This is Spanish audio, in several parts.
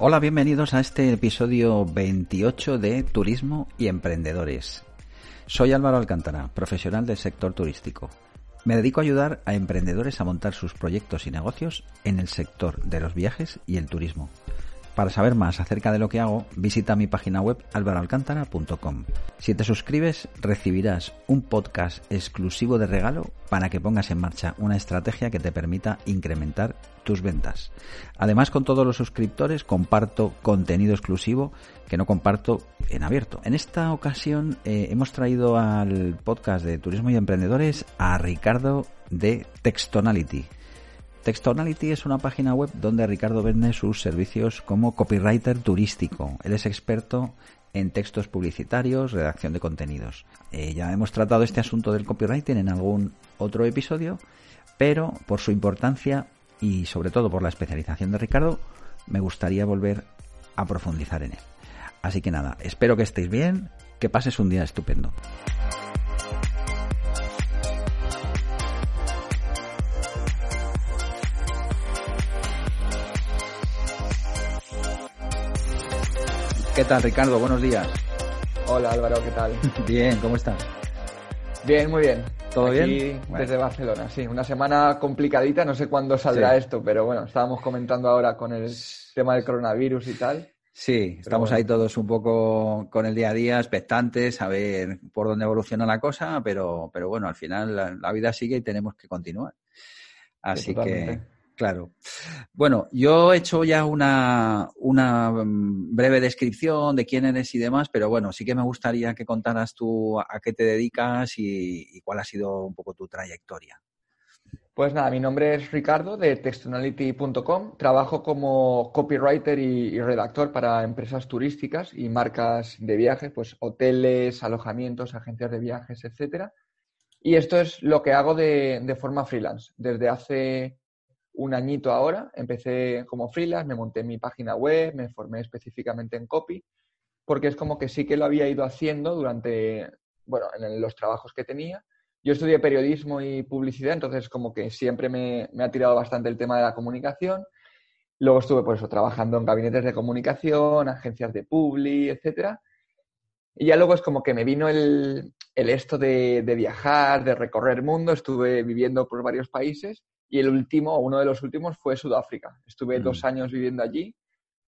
Hola, bienvenidos a este episodio 28 de Turismo y Emprendedores. Soy Álvaro Alcántara, profesional del sector turístico. Me dedico a ayudar a emprendedores a montar sus proyectos y negocios en el sector de los viajes y el turismo. Para saber más acerca de lo que hago, visita mi página web alvaroalcántara.com. Si te suscribes, recibirás un podcast exclusivo de regalo para que pongas en marcha una estrategia que te permita incrementar tus ventas. Además, con todos los suscriptores comparto contenido exclusivo que no comparto en abierto. En esta ocasión eh, hemos traído al podcast de Turismo y Emprendedores a Ricardo de Textonality. Textonality es una página web donde Ricardo vende sus servicios como copywriter turístico. Él es experto en textos publicitarios, redacción de contenidos. Eh, ya hemos tratado este asunto del copywriting en algún otro episodio, pero por su importancia y sobre todo por la especialización de Ricardo, me gustaría volver a profundizar en él. Así que nada, espero que estéis bien, que pases un día estupendo. ¿Qué tal, Ricardo? Buenos días. Hola, Álvaro, ¿qué tal? Bien, ¿cómo estás? Bien, muy bien. ¿Todo Aquí bien? Desde Barcelona, sí. Una semana complicadita, no sé cuándo saldrá Sí. esto, pero bueno, estábamos comentando ahora con el tema del coronavirus y tal. Sí, estamos bueno. ahí todos un poco con el día a día, expectantes, a ver por dónde evoluciona la cosa, pero, pero bueno, al final la, la vida sigue y tenemos que continuar. Así que. Claro. Bueno, yo he hecho ya una, una mm, breve descripción de quién eres y demás, pero bueno, sí que me gustaría que contaras tú a qué te dedicas y, cuál ha sido un poco tu trayectoria. Pues nada, mi nombre es Ricardo de textonality.com. Trabajo como copywriter y, y redactor para empresas turísticas y marcas de viajes, pues hoteles, alojamientos, agencias de viajes, etcétera. Y esto es lo que hago de, de forma freelance. Desde hace un añito ahora empecé como freelance, me monté mi página web, me formé específicamente en copy, porque es como que sí que lo había ido haciendo durante, bueno, en los trabajos que tenía. Yo estudié periodismo y publicidad, entonces como que siempre me, me ha tirado bastante el tema de la comunicación. Luego estuve pues eso, trabajando en gabinetes de comunicación, agencias de publi, etcétera. Y ya luego es como que me vino el, el esto de, de viajar, de recorrer el mundo. Estuve viviendo por varios países y el último, uno de los últimos, fue Sudáfrica. Estuve Mm. dos años viviendo allí,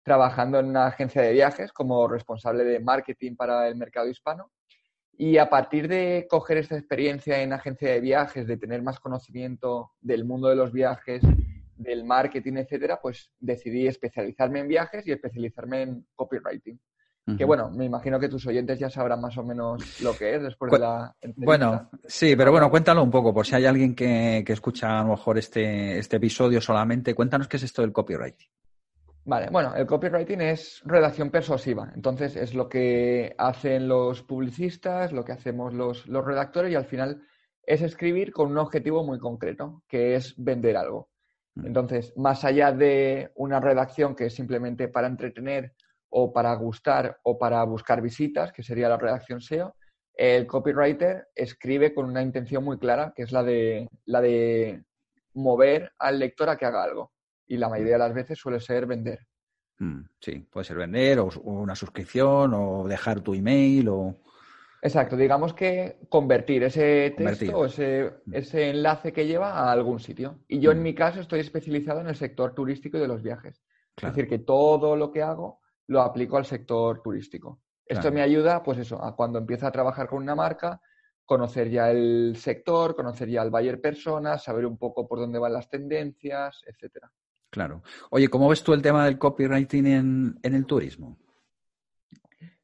trabajando en una agencia de viajes como responsable de marketing para el mercado hispano. Y a partir de coger esta experiencia en agencia de viajes, de tener más conocimiento del mundo de los viajes, del marketing, etcétera, pues decidí especializarme en viajes y especializarme en copywriting. Que bueno, me imagino que tus oyentes ya sabrán más o menos lo que es después de la entrevista. Bueno, sí, pero bueno, cuéntalo un poco, por si hay alguien que, que escucha a lo mejor este, este episodio solamente, cuéntanos qué es esto del copyright. Vale, bueno, el copywriting es redacción persuasiva. Entonces es lo que hacen los publicistas, lo que hacemos los, los redactores y al final es escribir con un objetivo muy concreto, que es vender algo. Mm. Entonces, más allá de una redacción que es simplemente para entretener o para gustar o para buscar visitas, que sería la redacción SEO, el copywriter escribe con una intención muy clara, que es la de, la de mover al lector a que haga algo. y la mayoría de las veces suele ser vender. Mm, sí, puede ser vender o, una suscripción o dejar tu email o... Exacto, digamos que convertir ese texto o ese, mm. ese, enlace que lleva a algún sitio. Y yo en mm. mi caso estoy especializado en el sector turístico y de los viajes. Es decir, que todo lo que hago lo aplico al sector turístico. Esto me ayuda, pues eso, a cuando empiezo a trabajar con una marca, conocer ya el sector, conocer ya el buyer persona, saber un poco por dónde van las tendencias, etcétera. Claro. Oye, ¿cómo ves tú el tema del copywriting en, en el turismo?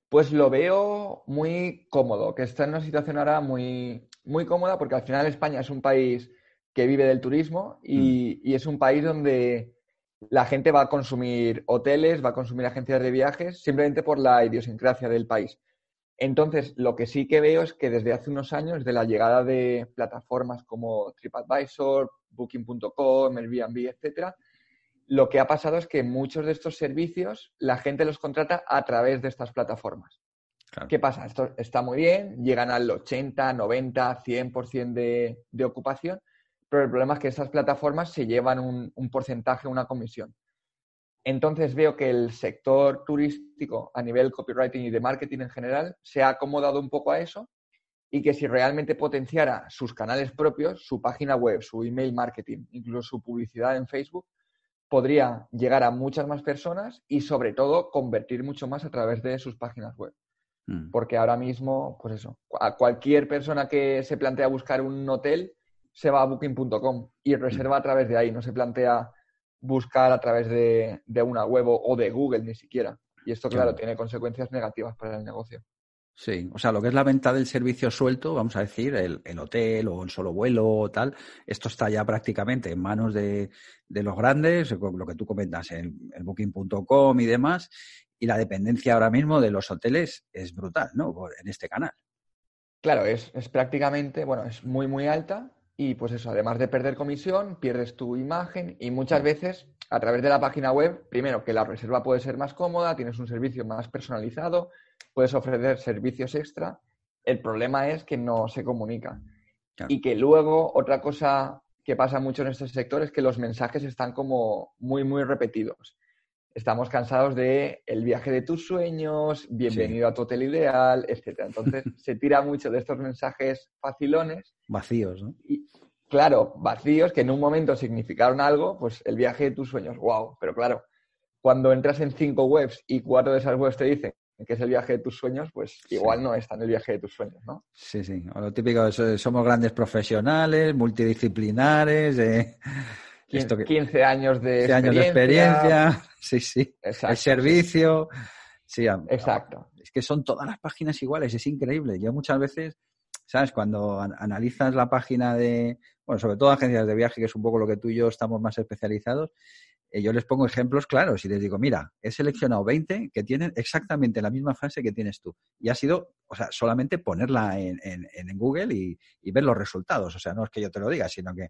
Pues lo veo muy cómodo, que está en una situación ahora muy, muy cómoda porque al final España es un país que vive del turismo y, mm. y, es un país donde la gente va a consumir hoteles, va a consumir agencias de viajes simplemente por la idiosincrasia del país. Entonces, lo que sí que veo es que desde hace unos años, de la llegada de plataformas como TripAdvisor, Booking.com, Airbnb, etcétera, lo que ha pasado es que muchos de estos servicios la gente los contrata a través de estas plataformas. ¿Qué pasa? Esto está muy bien, llegan al 80, 90, 100% de, de ocupación, pero el problema es que estas plataformas se llevan un, un porcentaje, una comisión. Entonces veo que el sector turístico a nivel copywriting y de marketing en general se ha acomodado un poco a eso y que si realmente potenciara sus canales propios, su página web, su email marketing, incluso su publicidad en Facebook, podría llegar a muchas más personas y sobre todo convertir mucho más a través de sus páginas web. Mm. Porque ahora mismo, pues eso, a cualquier persona que se plantea buscar un hotel se va a booking.com y reserva a través de ahí, no se plantea buscar a través de, una web o de Google ni siquiera. Y esto, claro, tiene consecuencias negativas para el negocio. Sí, o sea, lo que es la venta del servicio suelto, vamos a decir, el, hotel o el solo vuelo o tal, esto está ya prácticamente en manos de, los grandes, lo que tú comentas, el, el booking.com y demás, y la dependencia ahora mismo de los hoteles es brutal, ¿no? En este canal. Claro, es, es prácticamente, bueno, es muy, muy alta y pues eso, además de perder comisión, pierdes tu imagen y muchas veces a través de la página web, primero que la reserva puede ser más cómoda, tienes un servicio más personalizado, puedes ofrecer servicios extra. El problema es que no se comunica. Y que luego otra cosa que pasa mucho en este sector es que los mensajes están como muy, muy repetidos. Estamos cansados de el viaje de tus sueños, bienvenido a tu hotel ideal, etc. Entonces se tira mucho de estos mensajes facilones. Vacíos, ¿no? Y, claro, vacíos que en un momento significaron algo, pues el viaje de tus sueños, wow. Pero claro, cuando entras en cinco webs y cuatro de esas webs te dicen que es el viaje de tus sueños, pues igual no está en el viaje de tus sueños, ¿no? Sí, sí. O lo típico, somos grandes profesionales, multidisciplinares. Eh, 15, años de experiencia. años de experiencia. Sí, sí. el servicio. Sí, exacto. Es que son todas las páginas iguales, es increíble. Yo muchas veces, ¿sabes? Cuando analizas la página de, bueno, sobre todo agencias de viaje, que es un poco lo que tú y yo estamos más especializados, yo les pongo ejemplos claros y les digo, mira, he seleccionado 20 que tienen exactamente la misma frase que tienes tú. Y ha sido, o sea, solamente ponerla en, en, Google y, y, ver los resultados. O sea, no es que yo te lo diga, sino que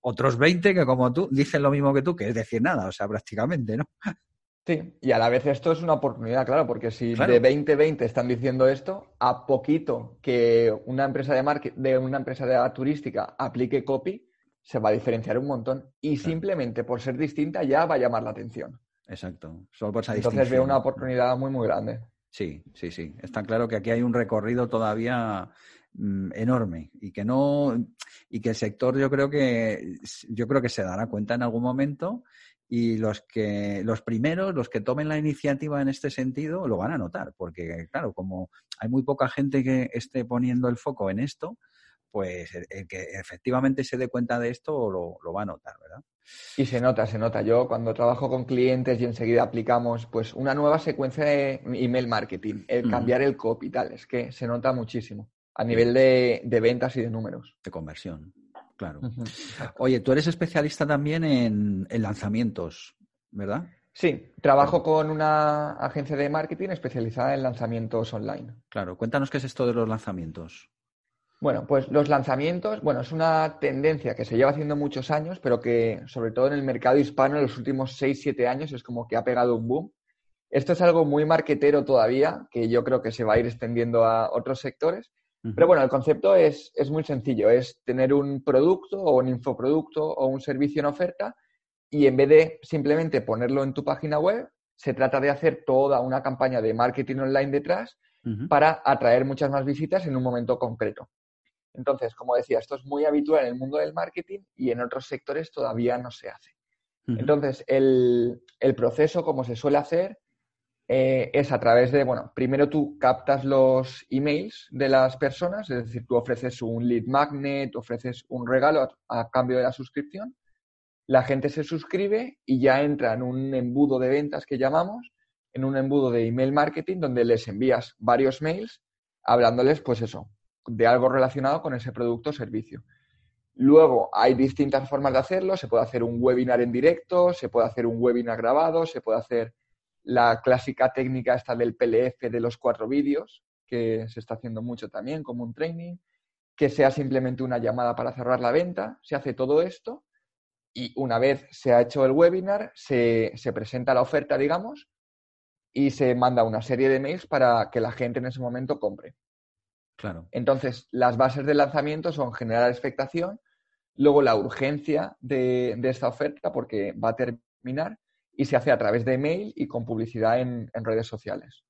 otros 20 que como tú dicen lo mismo que tú, que es decir nada, o sea, prácticamente, ¿no? Sí, y a la vez esto es una oportunidad, claro, porque si de 2020 están diciendo esto, a poquito que una empresa de, de una empresa de turística aplique copy, se va a diferenciar un montón y simplemente por ser distinta ya va a llamar la atención. Exacto, solo por esa Entonces veo una oportunidad muy, muy grande. Sí, sí, sí. Está claro que aquí hay un recorrido todavía mm, enorme y que no y que el sector yo creo que yo creo que se dará cuenta en algún momento y los que los primeros los que tomen la iniciativa en este sentido lo van a notar porque claro como hay muy poca gente que esté poniendo el foco en esto pues el, que efectivamente se dé cuenta de esto lo, lo, va a notar, ¿verdad? Y se nota, se nota. Yo cuando trabajo con clientes y enseguida aplicamos pues una nueva secuencia de email marketing, el cambiar el copy tal, es que se nota muchísimo a nivel de, ventas y de números. De conversión, claro. Oye, tú eres especialista también en, en lanzamientos, ¿verdad? Sí, trabajo con una agencia de marketing especializada en lanzamientos online. Claro, cuéntanos qué es esto de los lanzamientos. Bueno, pues los lanzamientos, bueno, es una tendencia que se lleva haciendo muchos años, pero que sobre todo en el mercado hispano en los últimos 6, 7 años es como que ha pegado un boom. Esto es algo muy marquetero todavía, que yo creo que se va a ir extendiendo a otros sectores. Pero bueno, el concepto es, es muy sencillo, es tener un producto o un infoproducto o un servicio en oferta y en vez de simplemente ponerlo en tu página web, se trata de hacer toda una campaña de marketing online detrás para atraer muchas más visitas en un momento concreto. Entonces, como decía, esto es muy habitual en el mundo del marketing y en otros sectores todavía no se hace. Entonces, el, proceso, como se suele hacer, eh, es a través de, bueno, primero tú captas los emails de las personas, es decir, tú ofreces un lead magnet, ofreces un regalo a cambio de la suscripción la gente se suscribe y ya entra en un embudo de ventas que llamamos, en un embudo de email marketing donde les envías varios mails hablándoles, pues eso, de algo relacionado con ese producto o servicio. Luego hay distintas formas de hacerlo, se puede hacer un webinar en directo, se puede hacer un webinar grabado, se puede hacer la clásica técnica esta del PLF de los cuatro vídeos, que se está haciendo mucho también como un training, que sea simplemente una llamada para cerrar la venta, se hace todo esto y una vez se ha hecho el webinar, se, presenta la oferta, digamos, y se manda una serie de mails para que la gente en ese momento compre. Claro. Entonces, las bases de lanzamiento son generar expectación, luego la urgencia de, esta oferta, porque va a terminar, y se hace a través de mail y con publicidad en redes sociales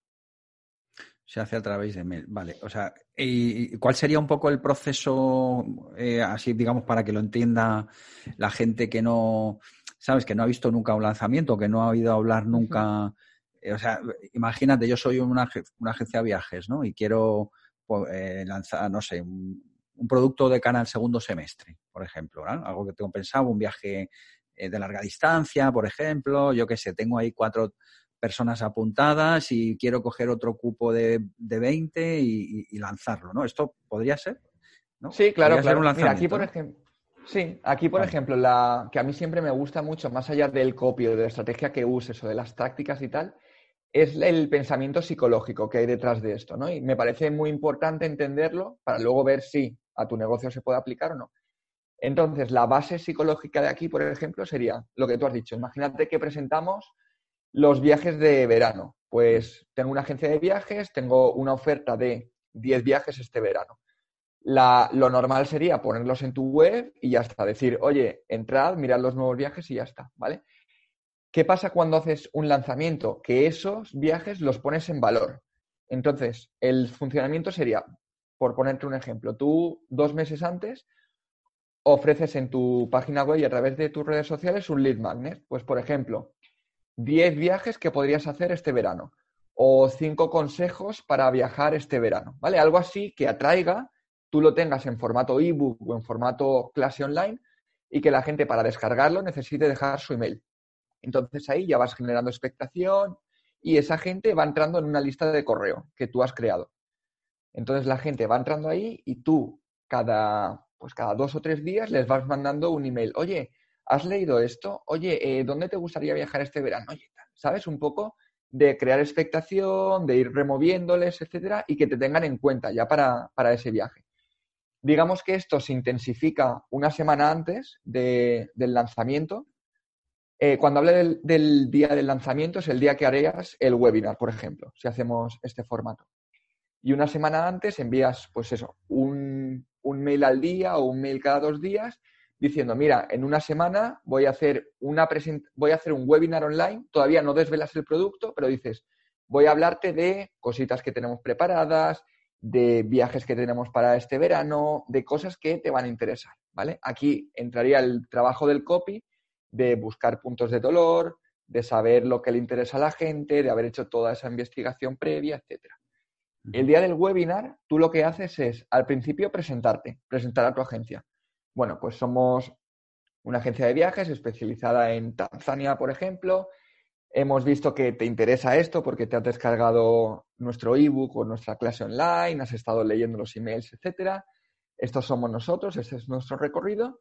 se hace a través de mail. Vale, o sea, ¿y cuál sería un poco el proceso, eh, así digamos, para que lo entienda la gente que no, sabes, que no ha visto nunca un lanzamiento, que no ha oído hablar nunca, eh, o sea, imagínate, yo soy una, agencia de viajes, ¿no? Y quiero eh, lanzar, no sé, un, producto de cara al segundo semestre, por ejemplo, ¿no? algo que tengo pensado, un viaje de larga distancia, por ejemplo, yo qué sé, tengo ahí cuatro personas apuntadas y quiero coger otro cupo de, de 20 y, lanzarlo, ¿no? ¿Esto podría ser? Sí, claro, claro. aquí, por ejemplo, sí, aquí, por ejemplo, la que a mí siempre me gusta mucho, más allá del copio, de la estrategia que uses o de las tácticas y tal, es el pensamiento psicológico que hay detrás de esto, ¿no? Y me parece muy importante entenderlo para luego ver si a tu negocio se puede aplicar o no. Entonces, la base psicológica de aquí, por ejemplo, sería lo que tú has dicho. Imagínate que presentamos los viajes de verano. Pues tengo una agencia de viajes, tengo una oferta de 10 viajes este verano. lo normal sería ponerlos en tu web y ya está. Decir, oye, entrad, mirad los nuevos viajes y ya está, ¿vale? ¿Qué pasa cuando haces un lanzamiento? Que esos viajes los pones en valor. Entonces, el funcionamiento sería, por ponerte un ejemplo, tú dos meses antes ofreces en tu página web y a través de tus redes sociales un lead magnet. Pues, por ejemplo, 10 viajes que podrías hacer este verano o 5 consejos para viajar este verano, ¿vale? Algo así que atraiga, tú lo tengas en formato ebook o en formato clase online y que la gente para descargarlo necesite dejar su email. Entonces ahí ya vas generando expectación y esa gente va entrando en una lista de correo que tú has creado. Entonces la gente va entrando ahí y tú cada, pues cada dos o tres días les vas mandando un email. Oye, ¿has leído esto? Oye, eh, ¿dónde te gustaría viajar este verano? Oye, ¿sabes? Un poco de crear expectación, de ir removiéndoles, etcétera, y que te tengan en cuenta ya para, ese viaje. Digamos que esto se intensifica una semana antes del lanzamiento. Eh, cuando hable del, día del lanzamiento es el día que harías el webinar, por ejemplo, si hacemos este formato. Y una semana antes envías, pues eso, un, un mail al día o un mail cada dos días diciendo, mira, en una semana voy a hacer una voy a hacer un webinar online, todavía no desvelas el producto, pero dices, voy a hablarte de cositas que tenemos preparadas, de viajes que tenemos para este verano, de cosas que te van a interesar, ¿vale? Aquí entraría el trabajo del copy, de buscar puntos de dolor, de saber lo que le interesa a la gente, de haber hecho toda esa investigación previa, etcétera. El día del webinar, tú lo que haces es, al principio, presentarte, presentar a tu agencia. Bueno, pues somos una agencia de viajes especializada en Tanzania, por ejemplo. Hemos visto que te interesa esto porque te has descargado nuestro ebook o nuestra clase online, has estado leyendo los emails, etcétera. Estos somos nosotros, este es nuestro recorrido.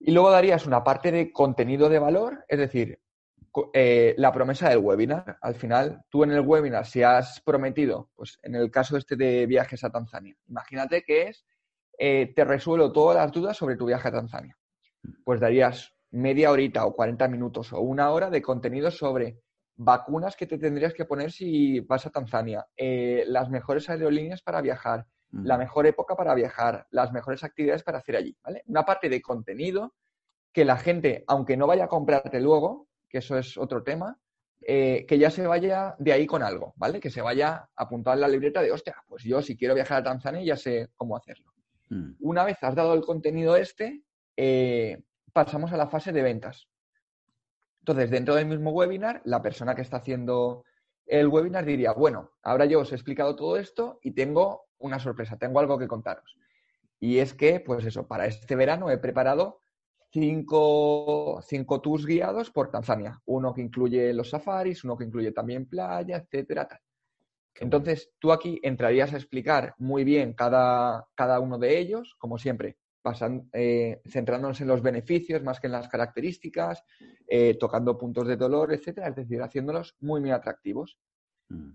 Y luego darías una parte de contenido de valor, es decir, eh, la promesa del webinar. Al final, tú en el webinar, si has prometido, pues en el caso este de viajes a Tanzania, imagínate que es eh, te resuelvo todas las dudas sobre tu viaje a Tanzania. Pues darías media horita o 40 minutos o una hora de contenido sobre vacunas que te tendrías que poner si vas a Tanzania, eh, las mejores aerolíneas para viajar, la mejor época para viajar, las mejores actividades para hacer allí, ¿vale? Una parte de contenido que la gente, aunque no vaya a comprarte luego, que eso es otro tema, eh, que ya se vaya de ahí con algo, ¿vale? Que se vaya apuntado en la libreta de, hostia, pues yo si quiero viajar a Tanzania ya sé cómo hacerlo. Mm. Una vez has dado el contenido este, eh, pasamos a la fase de ventas. Entonces, dentro del mismo webinar, la persona que está haciendo el webinar diría, bueno, ahora yo os he explicado todo esto y tengo una sorpresa, tengo algo que contaros. Y es que, pues eso, para este verano he preparado cinco, cinco tours guiados por Tanzania. Uno que incluye los safaris, uno que incluye también playa, etcétera. Entonces, tú aquí entrarías a explicar muy bien cada, cada uno de ellos, como siempre, pasan, eh, centrándonos en los beneficios más que en las características, eh, tocando puntos de dolor, etcétera, es decir, haciéndolos muy, muy atractivos. Mm.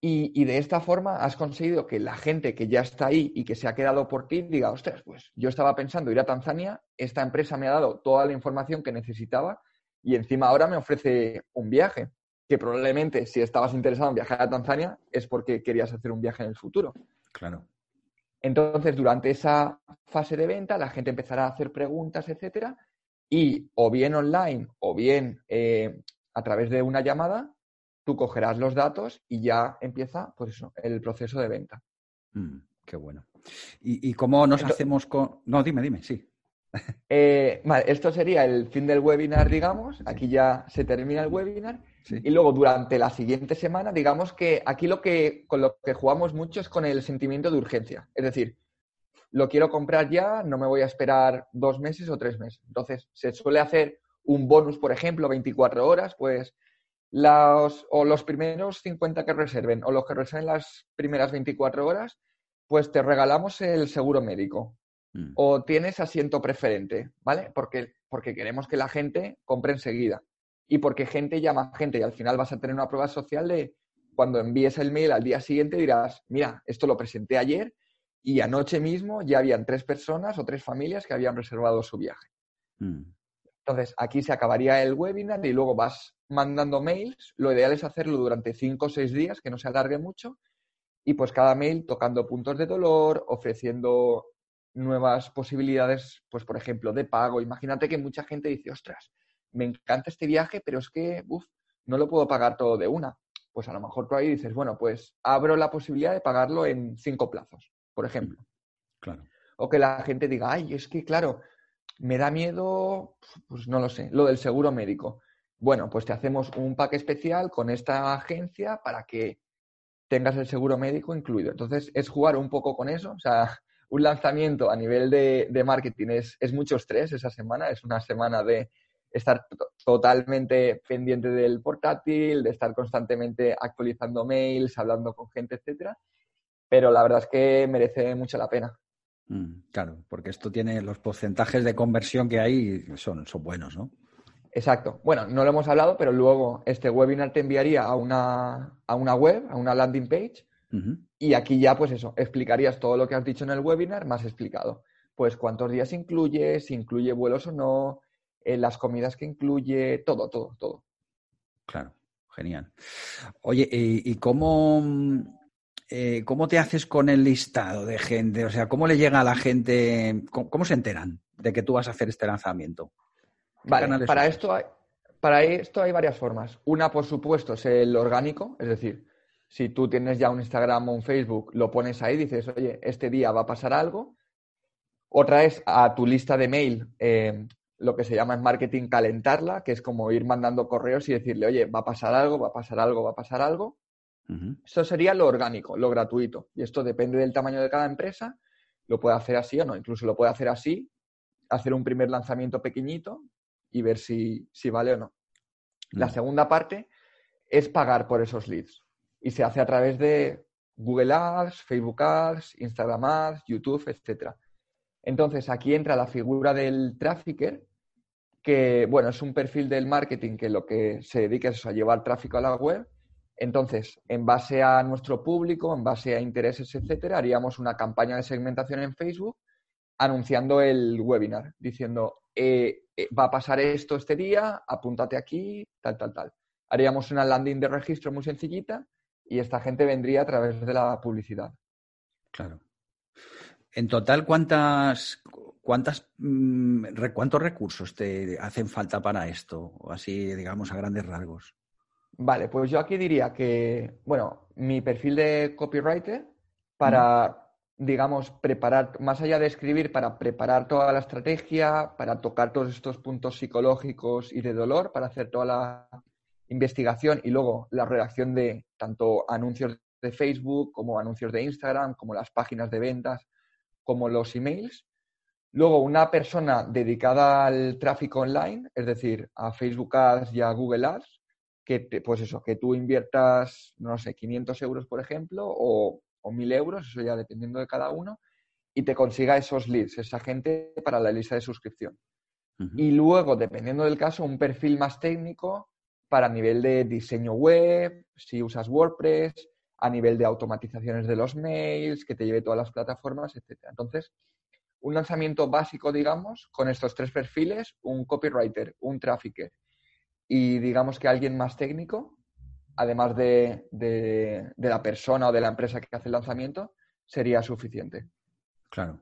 Y, de esta forma has conseguido que la gente que ya está ahí y que se ha quedado por ti diga, ostras, pues yo estaba pensando ir a Tanzania, esta empresa me ha dado toda la información que necesitaba y encima ahora me ofrece un viaje, que probablemente si estabas interesado en viajar a Tanzania es porque querías hacer un viaje en el futuro. Claro. Entonces, durante esa fase de venta, la gente empezará a hacer preguntas, etcétera, y o bien online o bien eh, a través de una llamada, tú cogerás los datos y ya empieza pues eso, el proceso de venta. Mm, qué bueno. ¿Y, cómo nos hacemos con...? No, dime, dime, sí. Eh, vale, esto sería el fin del webinar, digamos. Aquí ya se termina el webinar. Y luego durante la siguiente semana, digamos que aquí lo que con lo que jugamos mucho es con el sentimiento de urgencia. Es decir, lo quiero comprar ya, no me voy a esperar dos meses o tres meses. Entonces, se suele hacer un bonus, por ejemplo, 24 horas, pues los, o los primeros 50 que reserven o los que reserven las primeras 24 horas, pues te regalamos el seguro médico. Mm. O tienes asiento preferente, ¿vale? Porque, porque queremos que la gente compre enseguida. Y porque gente llama gente y al final vas a tener una prueba social de cuando envíes el mail al día siguiente dirás, mira, esto lo presenté ayer y anoche mismo ya habían tres personas o tres familias que habían reservado su viaje. Mm. Entonces, aquí se acabaría el webinar y luego vas mandando mails. Lo ideal es hacerlo durante cinco o seis días, que no se alargue mucho. Y pues cada mail tocando puntos de dolor, ofreciendo nuevas posibilidades, pues por ejemplo, de pago. Imagínate que mucha gente dice, ostras, me encanta este viaje, pero es que, uff, no lo puedo pagar todo de una. Pues a lo mejor tú ahí dices, bueno, pues abro la posibilidad de pagarlo en cinco plazos, por ejemplo. Claro. O que la gente diga, ay, es que claro, me da miedo, pues no lo sé, lo del seguro médico. Bueno, pues te hacemos un pack especial con esta agencia para que tengas el seguro médico incluido. Entonces, es jugar un poco con eso. O sea, un lanzamiento a nivel de, marketing es, es, mucho estrés esa semana. Es una semana de estar totalmente pendiente del portátil, de estar constantemente actualizando mails, hablando con gente, etcétera. Pero la verdad es que merece mucho la pena. Mm, claro, porque esto tiene los porcentajes de conversión que hay son, son buenos, ¿no? Exacto. Bueno, no lo hemos hablado, pero luego este webinar te enviaría a una, a una web, a una landing page, y aquí ya, pues eso, explicarías todo lo que has dicho en el webinar más explicado. Pues cuántos días incluye, si incluye vuelos o no, eh, las comidas que incluye, todo, todo, todo. Claro, genial. Oye, ¿y, y cómo, eh, ¿cómo te haces con el listado de gente? O sea, ¿cómo le llega a la gente? ¿Cómo, se enteran de que tú vas a hacer este lanzamiento? Vale, para esto, hay, para esto hay varias formas. Una, por supuesto, es el orgánico, es decir, si tú tienes ya un Instagram o un Facebook, lo pones ahí, dices, oye, este día va a pasar algo. Otra es a tu lista de mail, eh, lo que se llama en marketing calentarla, que es como ir mandando correos y decirle, oye, va a pasar algo, va a pasar algo, va a pasar algo. Eso sería lo orgánico, lo gratuito. Y esto depende del tamaño de cada empresa. Lo puede hacer así o no. Incluso lo puede hacer así, hacer un primer lanzamiento pequeñito y ver si, vale o no. La segunda parte es pagar por esos leads. Y se hace a través de Google Ads, Facebook Ads, Instagram Ads, YouTube, etc. Entonces, aquí entra la figura del trafficker, que, bueno, es un perfil del marketing que lo que se dedica es a llevar tráfico a la web entonces, en base a nuestro público, en base a intereses, etcétera, haríamos una campaña de segmentación en Facebook anunciando el webinar, diciendo, eh, eh, va a pasar esto este día, apúntate aquí, tal, tal, tal. Haríamos una landing de registro muy sencillita y esta gente vendría a través de la publicidad. Claro. En total, ¿cuántas, ¿cuántas, mm, ¿cuántos recursos te hacen falta para esto? Así, digamos, a grandes rasgos. Vale, pues yo aquí diría que, bueno, mi perfil de copywriter para, digamos, preparar, más allá de escribir, para preparar toda la estrategia, para tocar todos estos puntos psicológicos y de dolor, para hacer toda la investigación y luego la redacción de tanto anuncios de Facebook como anuncios de Instagram, como las páginas de ventas, como los emails. Luego, una persona dedicada al tráfico online, es decir, a Facebook Ads y a Google Ads, que, pues eso, que tú inviertas, no sé, 500 euros, por ejemplo, o, o 1000 euros, eso ya dependiendo de cada uno, y te consiga esos leads, esa gente para la lista de suscripción. Y luego, dependiendo del caso, un perfil más técnico para nivel de diseño web, si usas WordPress, a nivel de automatizaciones de los mails, que te lleve todas las plataformas, etc. Entonces, un lanzamiento básico, digamos, con estos tres perfiles, un copywriter, un trafficker y digamos que alguien más técnico, además de, de, la persona o de la empresa que hace el lanzamiento, sería suficiente. Claro.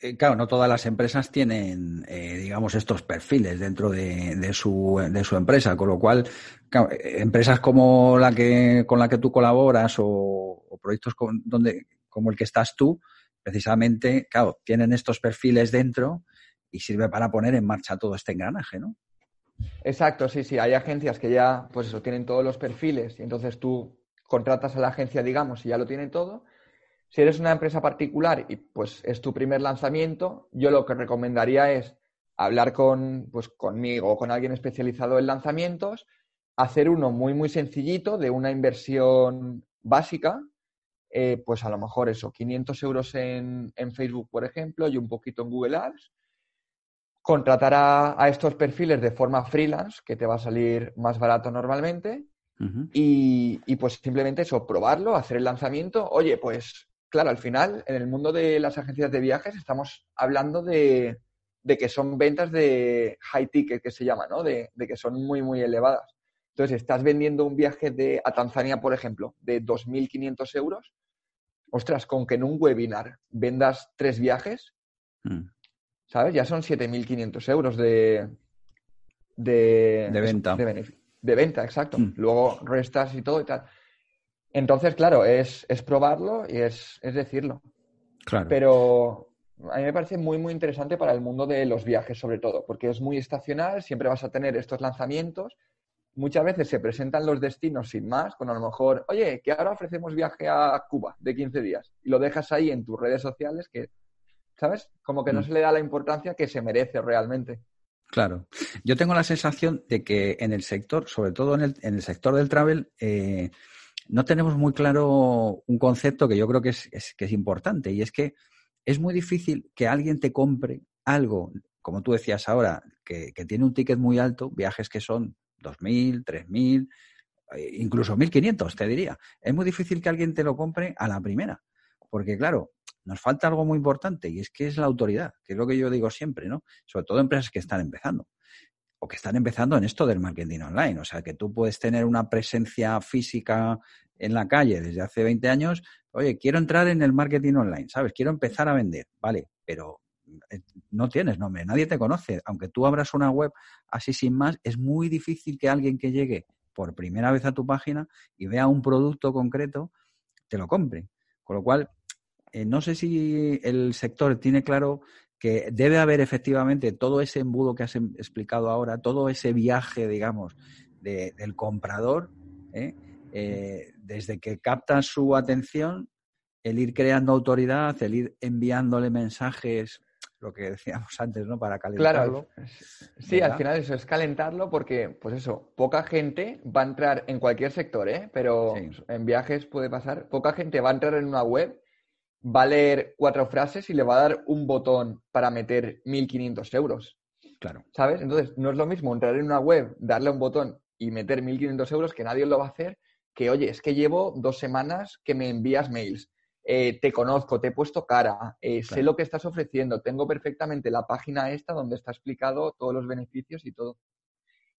Eh, claro, no todas las empresas tienen, eh, digamos, estos perfiles dentro de, de, su, de, su, empresa, con lo cual, eh, empresas como la que, con la que tú colaboras o, proyectos donde, como el que estás tú, precisamente, claro, tienen estos perfiles dentro y sirve para poner en marcha todo este engranaje, ¿no? Exacto, sí, sí. Hay agencias que ya, pues eso, tienen todos los perfiles y entonces tú contratas a la agencia, digamos, y ya lo tienen todo si eres una empresa particular y pues es tu primer lanzamiento, yo lo que recomendaría es hablar con, pues, conmigo o con alguien especializado en lanzamientos, hacer uno muy, muy sencillito de una inversión básica, eh, pues a lo mejor eso, 500 euros en, Facebook, por ejemplo, y un poquito en Google Ads. Contratar a, estos perfiles de forma freelance, que te va a salir más barato normalmente, y, y, pues simplemente eso, probarlo, hacer el lanzamiento. Oye, pues claro, al final, en el mundo de las agencias de viajes estamos hablando de, que son ventas de high ticket, que se llama, ¿no? De, que son muy, muy elevadas. Entonces, estás vendiendo un viaje de, a Tanzania, por ejemplo, de 2.500 euros. Ostras, con que en un webinar vendas tres viajes, mm. ¿Sabes? Ya son 7.500 euros de, de, venta. De, venta, exacto. Mm. Luego restas y todo y tal. Entonces, claro, es, probarlo y es, decirlo. Claro. Pero a mí me parece muy, muy interesante para el mundo de los viajes, sobre todo, porque es muy estacional, siempre vas a tener estos lanzamientos. Muchas veces se presentan los destinos sin más, con a lo mejor, oye, que ahora ofrecemos viaje a Cuba de 15 días y lo dejas ahí en tus redes sociales, que, ¿sabes? Como que no mm. se le da la importancia que se merece realmente. Claro. Yo tengo la sensación de que en el sector, sobre todo en el, en el sector del travel, eh, no tenemos muy claro un concepto que yo creo que es, que es importante y es que es muy difícil que alguien te compre algo, como tú decías ahora, que, tiene un ticket muy alto, viajes que son 2.000, 3.000, eh, incluso 1.500, te diría. Es muy difícil que alguien te lo compre a la primera, porque claro, nos falta algo muy importante y es que es la autoridad, que es lo que yo digo siempre, ¿no? Sobre todo empresas que están empezando o que están empezando en esto del marketing online. O sea, que tú puedes tener una presencia física en la calle desde hace 20 años. Oye, quiero entrar en el marketing online, ¿sabes? Quiero empezar a vender, ¿vale? Pero eh, no tienes nombre, nadie te conoce. Aunque tú abras una web así sin más, es muy difícil que alguien que llegue por primera vez a tu página y vea un producto concreto, te lo compre. Con lo cual, eh, no sé si el sector tiene claro que debe haber efectivamente todo ese embudo que has em, explicado ahora, todo ese viaje, digamos, del comprador, ¿eh? Eh, desde que capta su atención, el ir creando autoridad, el ir enviándole mensajes, lo que decíamos antes, ¿no? Para calentarlo. Claro, sí, al final eso es calentarlo porque, pues eso, poca gente va a entrar en cualquier sector, ¿eh? Pero en viajes puede pasar, poca gente va a entrar en una web va a leer cuatro frases y le va a dar un botón para meter 1.500 euros. Claro. ¿Sabes? Entonces, no es lo mismo entrar en una web, darle un botón y meter 1.500 euros, que nadie lo va a hacer, que, oye, es que llevo dos semanas que me envías mails. Eh, te conozco, te he puesto cara, eh, sé lo que estás ofreciendo, tengo perfectamente la página esta donde está explicado todos los beneficios y todo.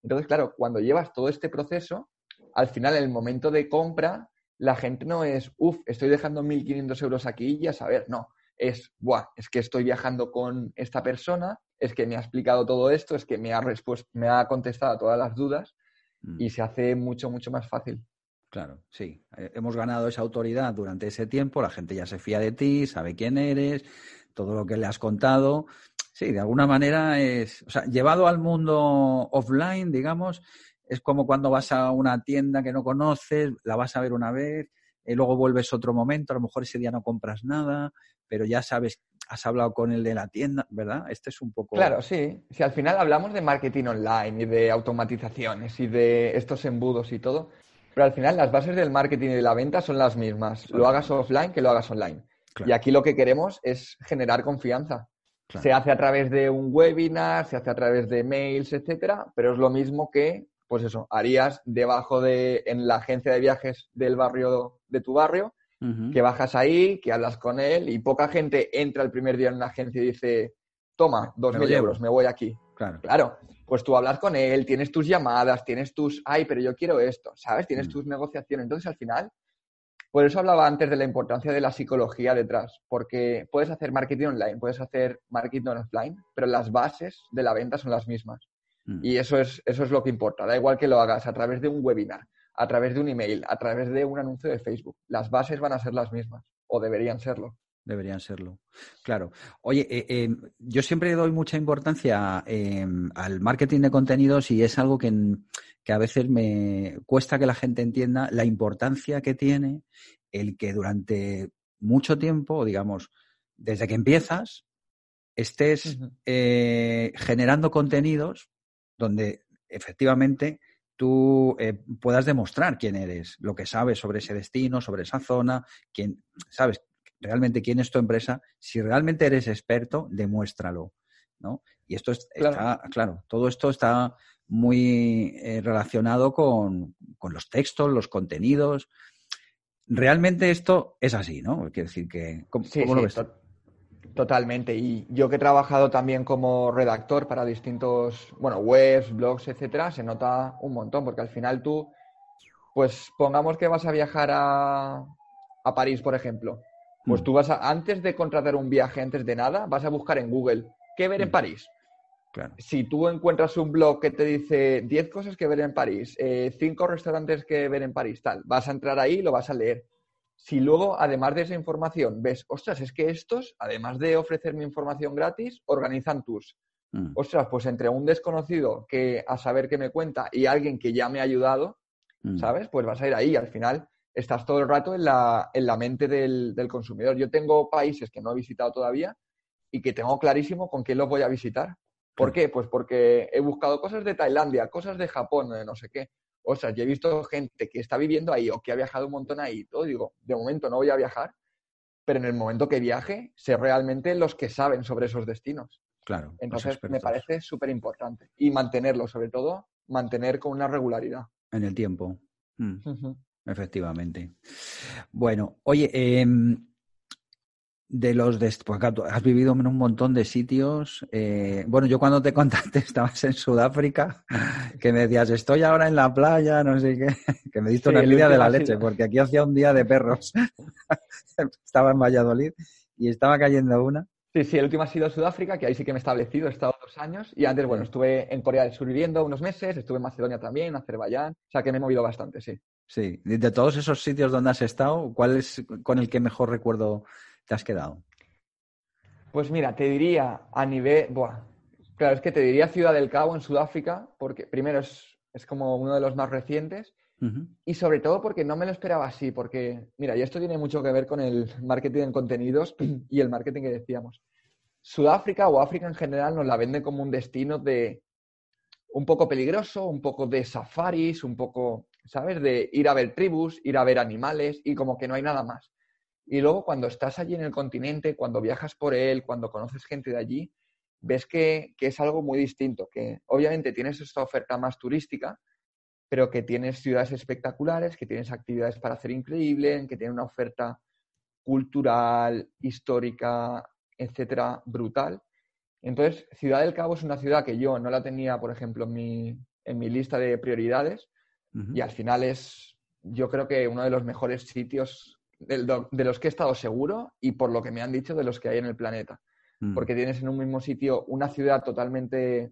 Entonces, claro, cuando llevas todo este proceso, al final, en el momento de compra, la gente no es, uff, estoy dejando 1.500 euros aquí y a saber, no. es, Buah, es que estoy viajando con esta persona, es que me ha explicado todo esto, es que me ha, me ha contestado todas las dudas y mm. se hace mucho, mucho más fácil. Claro, sí. Eh, hemos ganado esa autoridad durante ese tiempo, la gente ya se fía de ti, sabe quién eres, todo lo que le has contado. Sí, de alguna manera es, o sea, llevado al mundo offline, digamos, es como cuando vas a una tienda que no conoces, la vas a ver una vez, y luego vuelves otro momento, a lo mejor ese día no compras nada, pero ya sabes, has hablado con el de la tienda, ¿verdad? Este es un poco... Claro, sí. Si al final hablamos de marketing online y de automatizaciones y de estos embudos y todo, pero al final las bases del marketing y de la venta son las mismas. Lo hagas offline que lo hagas online. Y aquí lo que queremos es generar confianza. Se hace a través de un webinar, se hace a través de mails, etcétera, pero es lo mismo que, pues eso, harías debajo de, en la agencia de viajes del barrio, de tu barrio, que bajas ahí, que hablas con él y poca gente entra el primer día en una agencia y dice, toma, dos mil euros, me voy aquí. Claro. claro. Pues tú hablas con él, tienes tus llamadas, tienes tus, ay, pero yo quiero esto, ¿sabes? Tienes mm. tus negociaciones. Entonces, al final, por eso hablaba antes de la importancia de la psicología detrás, porque puedes hacer marketing online, puedes hacer marketing offline, pero las bases de la venta son las mismas. Mm. Y eso es, eso es lo que importa. Da igual que lo hagas a través de un webinar, a través de un email, a través de un anuncio de Facebook. Las bases van a ser las mismas, o deberían serlo. Deberían serlo. Claro. Oye, eh, eh, yo siempre doy mucha importancia eh, al marketing de contenidos y es algo que, que, a veces me cuesta que la gente entienda la importancia que tiene el que durante mucho tiempo, digamos, desde que empiezas, estés generando contenidos donde efectivamente tú puedas demostrar quién eres, lo que sabes sobre ese destino, sobre esa zona, quién, sabes, realmente quién es tu empresa, si realmente eres experto, demuéstralo, ¿no? Y esto está, claro, todo esto está muy eh, relacionado con, los textos, los contenidos. Realmente esto es así, ¿no? Quiero decir que, ¿cómo, lo ves? Totalmente. Y yo que he trabajado también como redactor para distintos, bueno, webs, blogs, etcétera, se nota un montón, porque al final tú, pues pongamos que vas a viajar a, a París, por ejemplo. Pues mm. tú vas a, antes de contratar un viaje, antes de nada, vas a buscar en Google qué ver en mm. París. Si tú encuentras un blog que te dice 10 cosas que ver en París, 5 eh, restaurantes que ver en París, tal, vas a entrar ahí y lo vas a leer. Si luego, además de esa información, ves, ostras, es que estos, además de ofrecerme información gratis, organizan tours. Mm. Ostras, pues entre un desconocido que a saber qué me cuenta y alguien que ya me ha ayudado, ¿sabes? Pues vas a ir ahí. Al final, estás todo el rato en la, en la mente del, consumidor. Yo tengo países que no he visitado todavía y que tengo clarísimo con quién los voy a visitar. ¿Por qué? Pues porque he buscado cosas de Tailandia, cosas de Japón, no sé qué. O sea, yo he visto gente que está viviendo ahí o que ha viajado un montón ahí. Todo digo, de momento no voy a viajar, pero en el momento que viaje, sé realmente los que saben sobre esos destinos. Claro. Entonces, me parece súper importante. Y mantenerlo, sobre todo, mantener con una regularidad. En el tiempo. Mm. Efectivamente. Bueno, oye, em, de los de, pues has vivido en un montón de sitios. Eh, bueno, yo cuando te contacté estabas en Sudáfrica, que me decías, estoy ahora en la playa, no sé qué, que me diste una envidia de la leche, porque aquí hacía un día de perros. estaba en Valladolid y estaba cayendo una. Sí, sí, el último ha sido Sudáfrica, que ahí sí que me he establecido, he estado dos años. Y antes, bueno, estuve en Corea del Sur viviendo unos meses, estuve en Macedonia también, en Azerbaiyán. O sea que me he movido bastante, sí. Sí, de todos esos sitios donde has estado, ¿cuál es con el que mejor recuerdo te has quedado? Pues mira, te diría a nivel. Buah, claro, es que te diría Ciudad del Cabo en Sudáfrica, porque primero es, es como uno de los más recientes. Y sobre todo porque no me lo esperaba así, porque, mira, y esto tiene mucho que ver con el marketing en contenidos y el marketing que decíamos. Sudáfrica o África en general nos la vende como un destino de un poco peligroso, un poco de safaris, un poco ¿sabes? De ir a ver tribus, ir a ver animales y como que no hay nada más. Y luego cuando estás allí en el continente, cuando viajas por él, cuando conoces gente de allí, ves que, es algo muy distinto, que obviamente tienes esta oferta más turística, pero que tienes ciudades espectaculares, que tienes actividades para hacer increíble, que tiene una oferta cultural, histórica, etcétera, brutal. Entonces, Ciudad del Cabo es una ciudad que yo no la tenía, por ejemplo, en mi, en mi lista de prioridades, y al final es, yo creo que uno de los mejores sitios de los que he estado seguro y por lo que me han dicho de los que hay en el planeta. Mm. Porque tienes en un mismo sitio una ciudad totalmente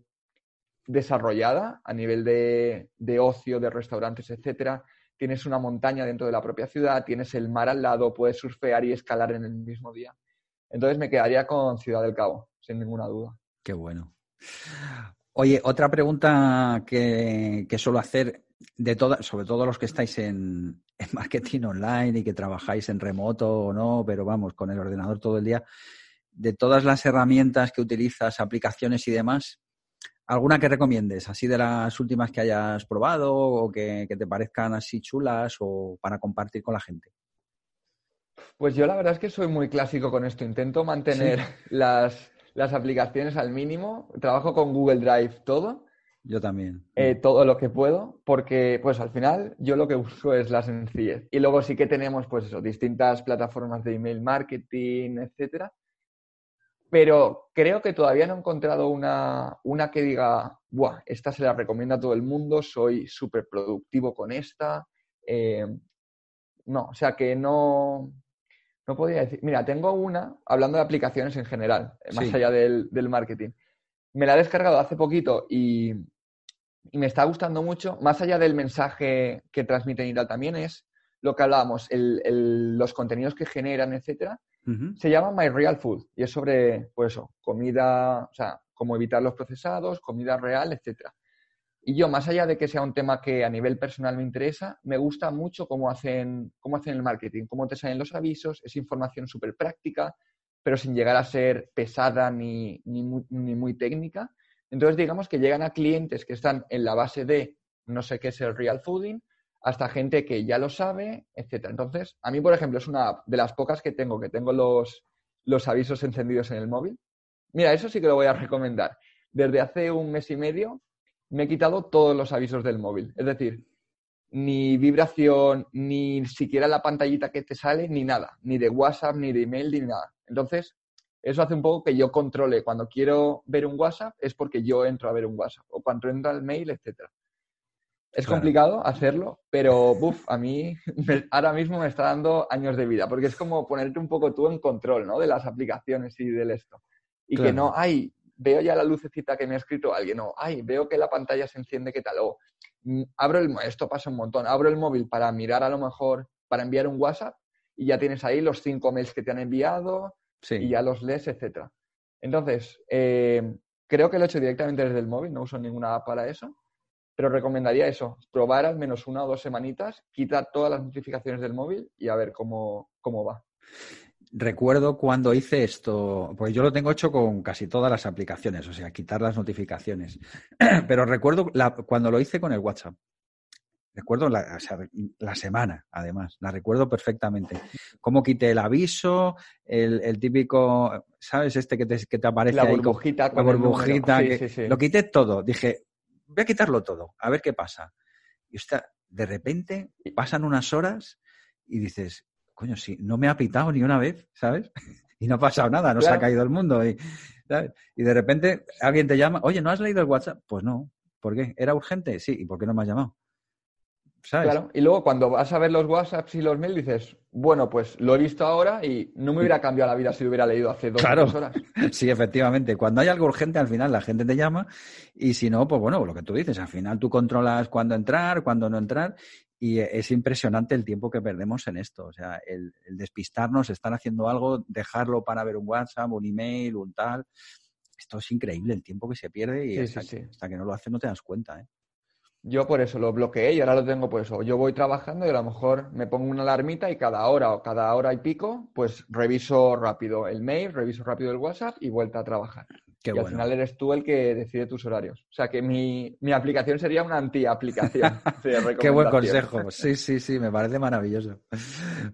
desarrollada a nivel de, de ocio, de restaurantes, etcétera. Tienes una montaña dentro de la propia ciudad, tienes el mar al lado, puedes surfear y escalar en el mismo día. Entonces me quedaría con Ciudad del Cabo, sin ninguna duda. Qué bueno. Oye, otra pregunta que, que suelo hacer de todas, sobre todo los que estáis en, en, marketing online y que trabajáis en remoto o no, pero vamos, con el ordenador todo el día, de todas las herramientas que utilizas, aplicaciones y demás, ¿alguna que recomiendes? Así de las últimas que hayas probado o que, te parezcan así chulas o para compartir con la gente. Pues yo la verdad es que soy muy clásico con esto. Intento mantener las, las aplicaciones al mínimo. Trabajo con Google Drive todo yo también. Eh, todo lo que puedo, porque pues al final yo lo que busco es la sencillez. Y luego sí que tenemos pues eso, distintas plataformas de email marketing, etcétera. Pero creo que todavía no he encontrado una, una que diga, Buah, esta se la recomienda a todo el mundo, soy súper productivo con esta. Eh, no, o sea que no, no podría decir. Mira, tengo una, hablando de aplicaciones en general, más allá del, del marketing. Me la he descargado hace poquito y, y me está gustando mucho, más allá del mensaje que transmiten y tal, también es lo que hablábamos, los contenidos que generan, etcétera, se llama My Real Food y es sobre, pues eso, comida, o sea, cómo evitar los procesados, comida real, etcétera. Y yo, más allá de que sea un tema que a nivel personal me interesa, me gusta mucho cómo hacen, cómo hacen el marketing, cómo te salen los avisos, es información súper práctica, pero sin llegar a ser pesada ni, ni, ni muy técnica. Entonces, digamos que llegan a clientes que están en la base de no sé qué es el real fooding, hasta gente que ya lo sabe, etcétera. Entonces, a mí, por ejemplo, es una de las pocas que tengo, que tengo los, los avisos encendidos en el móvil. Mira, eso sí que lo voy a recomendar. Desde hace un mes y medio me he quitado todos los avisos del móvil. Es decir, ni vibración, ni siquiera la pantallita que te sale, ni nada. Ni de WhatsApp, ni de email, ni nada. Entonces, eso hace un poco que yo controle. Cuando quiero ver un WhatsApp es porque yo entro a ver un WhatsApp o cuando entra el mail, etcétera. Es complicado hacerlo, pero buf, a mí ahora mismo me está dando años de vida, porque es como ponerte un poco tú en control, ¿no? De las aplicaciones y del esto. Y que no, ay, veo ya la lucecita que me ha escrito alguien, o ay, veo que la pantalla se enciende, ¿qué tal? O mm, abro el, esto pasa un montón, abro el móvil para mirar a lo mejor, para enviar un WhatsApp y ya tienes ahí los cinco mails que te han enviado, y ya los lees, etcétera. Entonces, eh, creo que lo he hecho directamente desde el móvil, no uso ninguna app para eso, pero recomendaría eso, probar al menos una o dos semanitas, quitar todas las notificaciones del móvil y a ver cómo, cómo va. Recuerdo cuando hice esto, pues yo lo tengo hecho con casi todas las aplicaciones, o sea, quitar las notificaciones. Pero recuerdo cuando lo hice con el WhatsApp. Recuerdo la, semana, además, la recuerdo perfectamente. Cómo quité el aviso, el, típico, ¿sabes? Este que te, que te aparece la burbujita. la burbujita. Lo quité todo. Dije, voy a quitarlo todo, a ver qué pasa. Y usted, de repente pasan unas horas y dices, coño, si no me ha pitado ni una vez, ¿sabes? y no ha pasado nada, no se ha caído el mundo. Y, y de repente alguien te llama, oye, ¿no has leído el WhatsApp? Pues no. ¿Por qué? ¿Era urgente? Sí. ¿Y por qué no me has llamado? Claro, y luego cuando vas a ver los WhatsApps y los mails dices, bueno, pues lo he visto ahora y no me hubiera cambiado la vida si lo hubiera leído hace dos, claro. horas. Sí, efectivamente. Cuando hay algo urgente, al final la gente te llama y si no, pues bueno, lo que tú dices, al final tú controlas cuándo entrar, cuándo no entrar y es impresionante el tiempo que perdemos en esto. O sea, el, despistarnos, estar haciendo algo, dejarlo para ver un WhatsApp, un email, un tal. Esto es increíble el tiempo que se pierde y hasta, hasta, que no lo haces no te das cuenta. ¿eh? Yo por eso lo bloqueé y ahora lo tengo por eso. Yo voy trabajando y a lo mejor me pongo una alarmita y cada hora o cada hora y pico, pues reviso rápido el mail, reviso rápido el WhatsApp y vuelta a trabajar y al final eres tú el que decide tus horarios. O sea que mi, aplicación sería una anti-aplicación. Qué buen consejo. Sí, sí, sí, me parece maravilloso.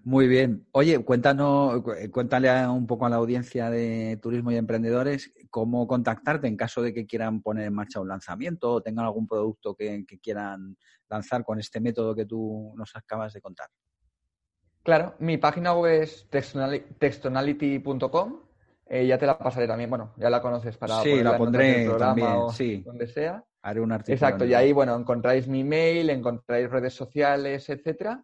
Muy bien. Oye, cuéntanos, cuéntale un poco a la audiencia de turismo y emprendedores cómo contactarte en caso de que quieran poner en marcha un lanzamiento o tengan algún producto que, quieran lanzar con este método que tú nos acabas de contar. Claro, mi página web es textonality.com eh, ya te la pasaré también, bueno, ya la conoces para sí, la pondré también, sí. donde sea. Haré un artículo. Exacto, y ahí, bueno, encontráis mi mail, encontráis redes sociales, etcétera.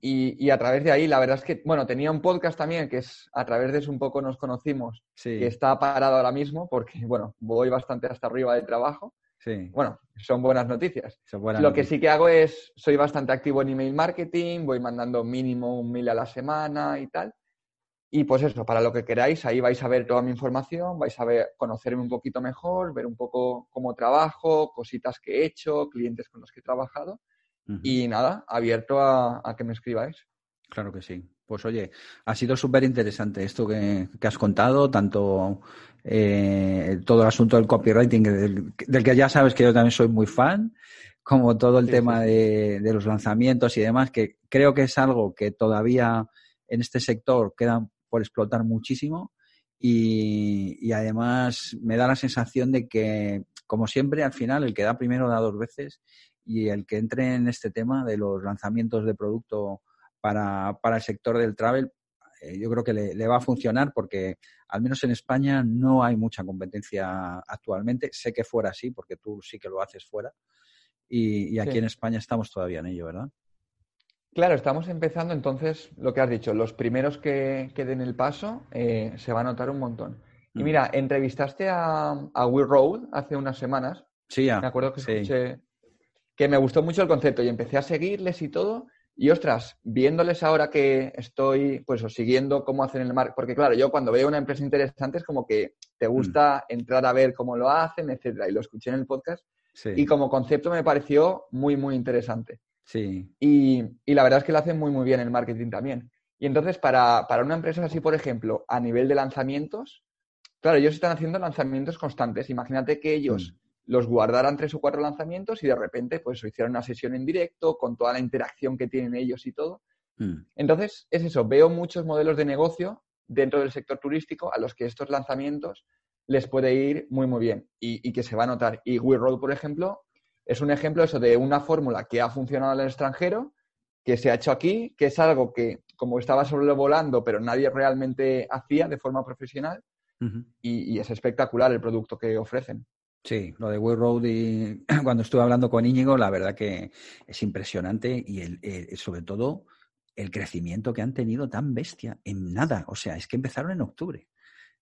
y, a través de ahí, la verdad es que, bueno, tenía un podcast también que es a través de eso un poco nos conocimos, que está parado ahora mismo porque, bueno, voy bastante hasta arriba del trabajo. Sí. Bueno, son buenas noticias. Lo que sí que hago es, soy bastante activo en email marketing, voy mandando mínimo un mil a la semana y tal. Y pues eso, para lo que queráis, ahí vais a ver toda mi información, vais a ver, conocerme un poquito mejor, ver un poco cómo trabajo, cositas que he hecho, clientes con los que he trabajado. Y nada, abierto a, que me escribáis. Claro que sí. Pues oye, ha sido súper interesante esto que, has contado, tanto eh, todo el asunto del copywriting, del, que ya sabes que yo también soy muy fan, como todo el tema De, de, los lanzamientos y demás, que creo que es algo que todavía en este sector queda por explotar muchísimo y, además me da la sensación de que, como siempre, al final el que da primero da dos veces y el que entre en este tema de los lanzamientos de producto para, el sector del travel, eh, yo creo que le, va a funcionar porque al menos en España no hay mucha competencia actualmente. Sé que fuera así, porque tú sí que lo haces fuera. Y, aquí en España estamos todavía en ello, ¿verdad? Claro, estamos empezando, entonces, lo que has dicho, los primeros que, que den el paso eh, se va a notar un montón. Y mm. mira, entrevistaste a, a Will Road hace unas semanas. Sí, ya. Me acuerdo que escuché que me gustó mucho el concepto y empecé a seguirles y todo. Y ostras, viéndoles ahora que estoy, pues, o siguiendo cómo hacen el marketing, porque claro, yo cuando veo una empresa interesante es como que te mm. gusta entrar a ver cómo lo hacen, etcétera. Y lo escuché en el podcast. Y como concepto me pareció muy, muy interesante. Sí. Y, la verdad es que lo hacen muy, muy bien el marketing también. Y entonces, para, una empresa así, por ejemplo, a nivel de lanzamientos, claro, ellos están haciendo lanzamientos constantes. Imagínate que ellos mm. los guardaran tres o cuatro lanzamientos y de repente, pues, hicieran una sesión en directo con toda la interacción que tienen ellos y todo. Mm. Entonces, es eso, veo muchos modelos de negocio dentro del sector turístico a los que estos lanzamientos les puede ir muy, muy bien y, que se va a notar. Y We Road, por ejemplo, es un ejemplo eso de una fórmula que ha funcionado en el extranjero, que se ha hecho aquí, que es algo que como estaba sobrevolando, pero nadie realmente hacía de forma profesional y, es espectacular el producto que ofrecen. Sí, lo de Way Road y cuando estuve hablando con Íñigo, la verdad que es impresionante y el, sobre todo el crecimiento que han tenido tan bestia en nada. O sea, es que empezaron en octubre.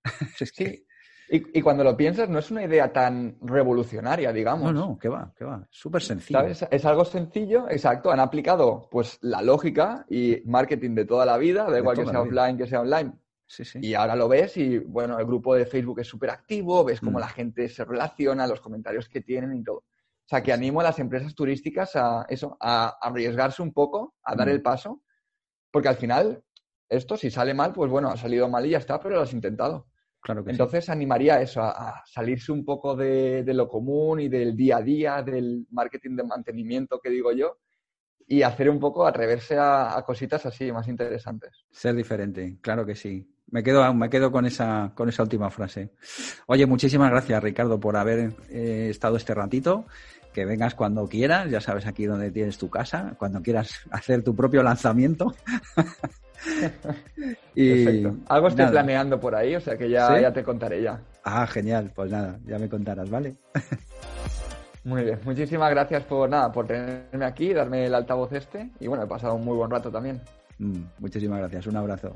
es que... Y, cuando lo piensas, no es una idea tan revolucionaria, digamos. No, no, que va, que va. Súper sencillo. Es algo sencillo, exacto. Han aplicado pues la lógica y marketing de toda la vida, da igual que sea offline que sea online. Sí, sí. Y ahora lo ves y, bueno, el grupo de Facebook es súper activo, ves cómo mm. la gente se relaciona, los comentarios que tienen y todo. O sea, que animo a las empresas turísticas a eso, a arriesgarse un poco, a dar mm. el paso, porque al final, esto si sale mal, pues bueno, ha salido mal y ya está, pero lo has intentado. Entonces animaría eso, a, salirse un poco de, lo común y del día a día, del marketing de mantenimiento que digo yo, y hacer un poco, atreverse a, cositas así más interesantes. Ser diferente, claro que sí. Me quedo, me quedo con esa, con esa última frase. Oye, muchísimas gracias, Ricardo, por haber eh, estado este ratito. Que vengas cuando quieras, ya sabes aquí donde tienes tu casa, cuando quieras hacer tu propio lanzamiento. y Algo estoy planeando por ahí, o sea que ya, ya te contaré ya. Ah, genial. Pues nada, ya me contarás, ¿vale? Muy bien, muchísimas gracias por nada, por tenerme aquí, darme el altavoz este y bueno, he pasado un muy buen rato también. Mm, muchísimas gracias, un abrazo.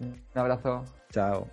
Un abrazo. Chao.